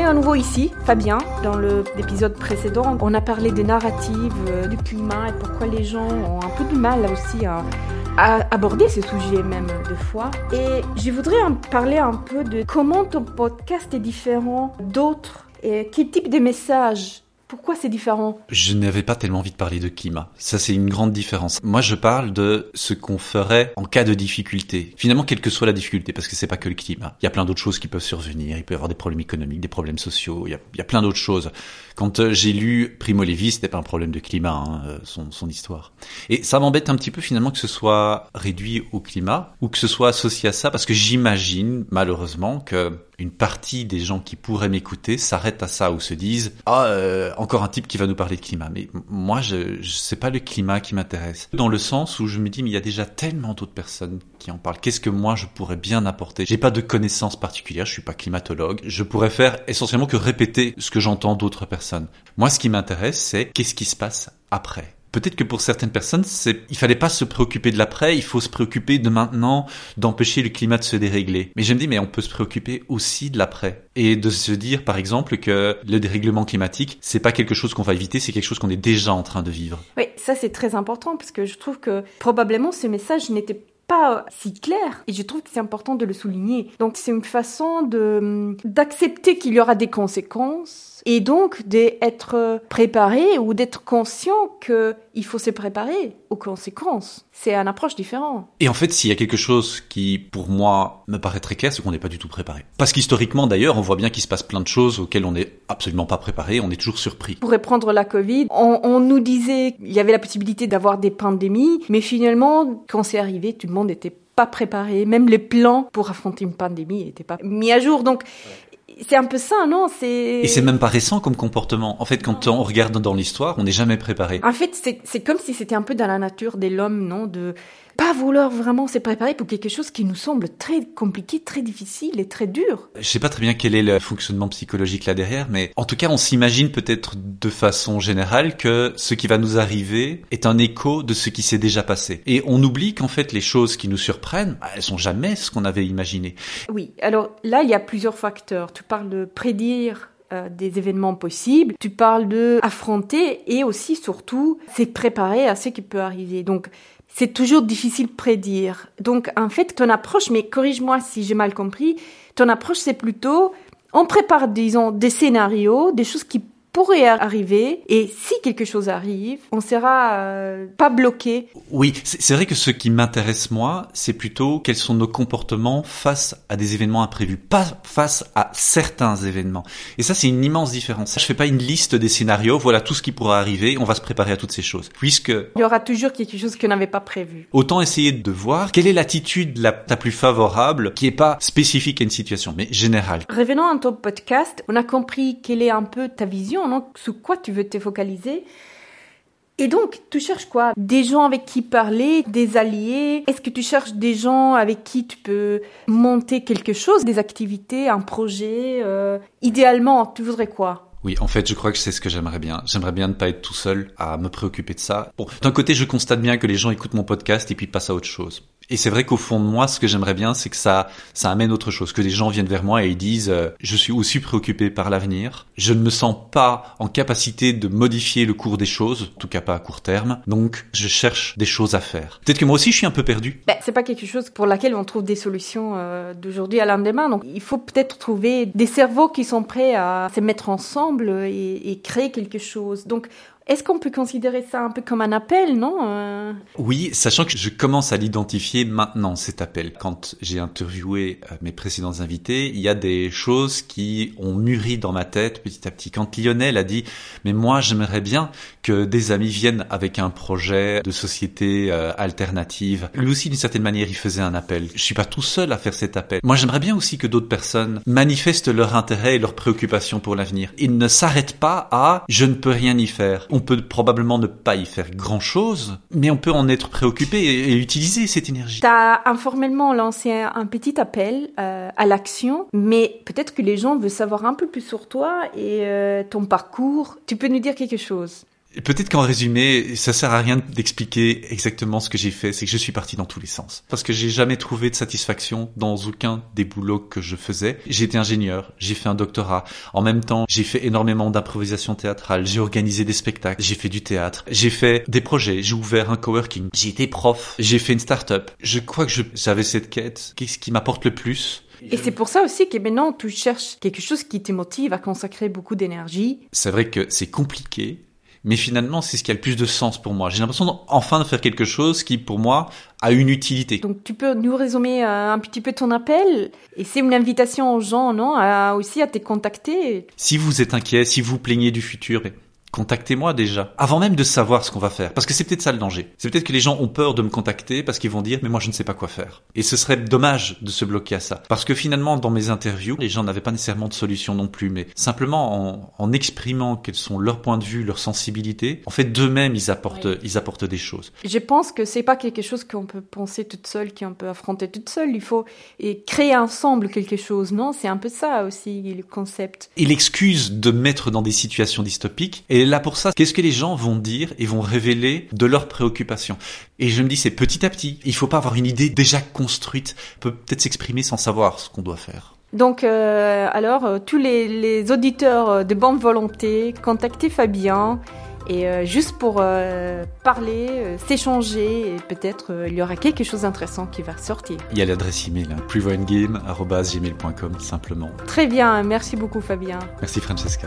est à nouveau ici, Fabien. Dans l'épisode précédent, on a parlé des narratives, euh, du climat et pourquoi les gens ont un peu du mal aussi à, aborder ces sujets même des fois. Et je voudrais en parler un peu de comment ton podcast est différent d'autres et quel type de messages pourquoi c'est différent? Je n'avais pas tellement envie de parler de climat. Ça, c'est une grande différence. Moi, je parle de ce qu'on ferait en cas de difficulté. Finalement, quelle que soit la difficulté, parce que c'est pas que le climat. Il y a plein d'autres choses qui peuvent survenir. Il peut y avoir des problèmes économiques, des problèmes sociaux. Il y a, plein d'autres choses. Quand euh, j'ai lu Primo Levi, c'était pas un problème de climat, hein, euh, son histoire. Et ça m'embête un petit peu finalement que ce soit réduit au climat ou que ce soit associé à ça, parce que j'imagine malheureusement que une partie des gens qui pourraient m'écouter s'arrêtent à ça ou se disent ah euh, encore un type qui va nous parler de climat mais moi je, je c'est pas le climat qui m'intéresse. Dans le sens où je me dis mais il y a déjà tellement d'autres personnes qui en parlent. Qu'est-ce que moi je pourrais bien apporter? J'ai pas de connaissances particulières je suis pas climatologue. Je pourrais faire essentiellement que répéter ce que j'entends d'autres personnes. Moi ce qui m'intéresse c'est qu'est-ce qui se passe après Peut-être que pour certaines personnes, c'est, il fallait pas se préoccuper de l'après, il faut se préoccuper de maintenant, d'empêcher le climat de se dérégler. Mais je me dis, mais on peut se préoccuper aussi de l'après. Et de se dire, par exemple, que le dérèglement climatique, c'est pas quelque chose qu'on va éviter, c'est quelque chose qu'on est déjà en train de vivre. Oui, ça c'est très important parce que je trouve que probablement ce message n'était pas si clair et je trouve que c'est important de le souligner. Donc c'est une façon de d'accepter qu'il y aura des conséquences et donc d'être préparé ou d'être conscient qu'il faut se préparer aux conséquences. C'est une approche différente. Et en fait, s'il y a quelque chose qui, pour moi, me paraît très clair, c'est qu'on n'est pas du tout préparé. Parce qu'historiquement, d'ailleurs, on voit bien qu'il se passe plein de choses auxquelles on n'est absolument pas préparé, on est toujours surpris. Pour reprendre la Covid, on, on nous disait qu'il y avait la possibilité d'avoir des pandémies, mais finalement, quand c'est arrivé, tout le monde n'était pas préparé. Même les plans pour affronter une pandémie n'étaient pas mis à jour. Donc, c'est un peu ça, non C'est et c'est même pas récent comme comportement. En fait, quand on regarde dans l'histoire, on n'est jamais préparé. En fait, c'est comme si c'était un peu dans la nature de l'homme, non De pas vouloir vraiment se préparer pour quelque chose qui nous semble très compliqué, très difficile et très dur. Je sais pas très bien quel est le fonctionnement psychologique là derrière, mais en tout cas, on s'imagine peut-être de façon générale que ce qui va nous arriver est un écho de ce qui s'est déjà passé. Et on oublie qu'en fait, les choses qui nous surprennent, bah, elles sont jamais ce qu'on avait imaginé. Oui, alors là, il y a plusieurs facteurs. Tu parles de prédire euh, des événements possibles, tu parles de affronter et aussi surtout c'est préparer à ce qui peut arriver. Donc c'est toujours difficile de prédire. Donc, en fait, ton approche, mais corrige-moi si j'ai mal compris, ton approche, c'est plutôt, on prépare, disons, des scénarios, des choses qui pourrait arriver et si quelque chose arrive, on sera euh, pas bloqué. Oui, c'est vrai que ce qui m'intéresse moi, c'est plutôt quels sont nos comportements face à des événements imprévus, pas face à certains événements. Et ça, c'est une immense différence. Je fais pas une liste des scénarios, voilà tout ce qui pourra arriver, on va se préparer à toutes ces choses. Puisque il y aura toujours quelque chose qu'on n'avait pas prévu. Autant essayer de voir quelle est l'attitude la, la plus favorable, qui est pas spécifique à une situation, mais générale. Revenons à ton podcast, on a compris quelle est un peu ta vision sur quoi tu veux te focaliser. Et donc, tu cherches quoi? Des gens avec qui parler, des alliés? Est-ce que tu cherches des gens avec qui tu peux monter quelque chose, des activités, un projet euh, Idéalement, tu voudrais quoi? Oui, en fait, je crois que c'est ce que j'aimerais bien. J'aimerais bien ne pas être tout seul à me préoccuper de ça. Bon, d'un côté, je constate bien que les gens écoutent mon podcast et puis passent à autre chose. Et c'est vrai qu'au fond de moi, ce que j'aimerais bien, c'est que ça, ça amène autre chose, que des gens viennent vers moi et ils disent, euh, je suis aussi préoccupé par l'avenir. Je ne me sens pas en capacité de modifier le cours des choses, en tout cas pas à court terme. Donc, je cherche des choses à faire. Peut-être que moi aussi, je suis un peu perdu. Ben, c'est pas quelque chose pour laquelle on trouve des solutions euh, d'aujourd'hui à lendemain. Donc, il faut peut-être trouver des cerveaux qui sont prêts à se mettre ensemble et, et créer quelque chose. Donc, est-ce qu'on peut considérer ça un peu comme un appel, non euh? Oui, sachant que je commence à l'identifier maintenant, cet appel. Quand j'ai interviewé euh, mes précédents invités, il y a des choses qui ont mûri dans ma tête petit à petit. Quand Lionel a dit, mais moi j'aimerais bien que des amis viennent avec un projet de société euh, alternative. Lui aussi, d'une certaine manière, il faisait un appel. Je suis pas tout seul à faire cet appel. Moi, j'aimerais bien aussi que d'autres personnes manifestent leur intérêt et leur préoccupation pour l'avenir. Ils ne s'arrêtent pas à je ne peux rien y faire on peut probablement ne pas y faire grand-chose, mais on peut en être préoccupé et, utiliser cette énergie. Tu as informellement lancé un, petit appel euh, à l'action, mais peut-être que les gens veulent savoir un peu plus sur toi et euh, ton parcours. Tu peux nous dire quelque chose? Peut-être qu'en résumé, ça sert à rien d'expliquer exactement ce que j'ai fait, c'est que je suis parti dans tous les sens. Parce que j'ai jamais trouvé de satisfaction dans aucun des boulots que je faisais. J'ai été ingénieur, j'ai fait un doctorat. En même temps, j'ai fait énormément d'improvisation théâtrale, j'ai organisé des spectacles, j'ai fait du théâtre, j'ai fait des projets, j'ai ouvert un coworking, j'ai été prof, j'ai fait une start-up. Je crois que j'avais cette quête. Qu'est-ce qui m'apporte le plus? Et c'est pour ça aussi que maintenant tu cherches quelque chose qui te motive à consacrer beaucoup d'énergie. C'est vrai que c'est compliqué, mais finalement c'est ce qui a le plus de sens pour moi. J'ai l'impression enfin de faire quelque chose qui pour moi a une utilité. Donc tu peux nous résumer euh, un petit peu ton appel et c'est une invitation aux gens, non, à, aussi à te contacter. Si vous êtes inquiet, si vous plaignez du futur, contactez-moi déjà, avant même de savoir ce qu'on va faire. Parce que c'est peut-être ça le danger. C'est peut-être que les gens ont peur de me contacter parce qu'ils vont dire, mais moi je ne sais pas quoi faire. Et ce serait dommage de se bloquer à ça. Parce que finalement, dans mes interviews, les gens n'avaient pas nécessairement de solution non plus, mais simplement en, exprimant quels sont leurs points de vue, leurs sensibilités, en fait, d'eux-mêmes, ils apportent, ils apportent des choses. Je pense que c'est pas quelque chose qu'on peut penser toute seule, qu'on peut affronter toute seule. Il faut et créer ensemble quelque chose, non? C'est un peu ça aussi, le concept. Et l'excuse de mettre dans des situations dystopiques et là pour ça. Qu'est-ce que les gens vont dire et vont révéler de leurs préoccupations? Et je me dis, c'est petit à petit. Il faut pas avoir une idée déjà construite. On peut peut-être s'exprimer sans savoir ce qu'on doit faire. Donc, euh, alors, euh, tous les, les, auditeurs euh, de bonne volonté, contactez Fabien. Et juste pour parler, s'échanger, et peut-être il y aura quelque chose d'intéressant qui va sortir. Il y a l'adresse email, hein, simplement. Très bien, merci beaucoup Fabien. Merci Francesca.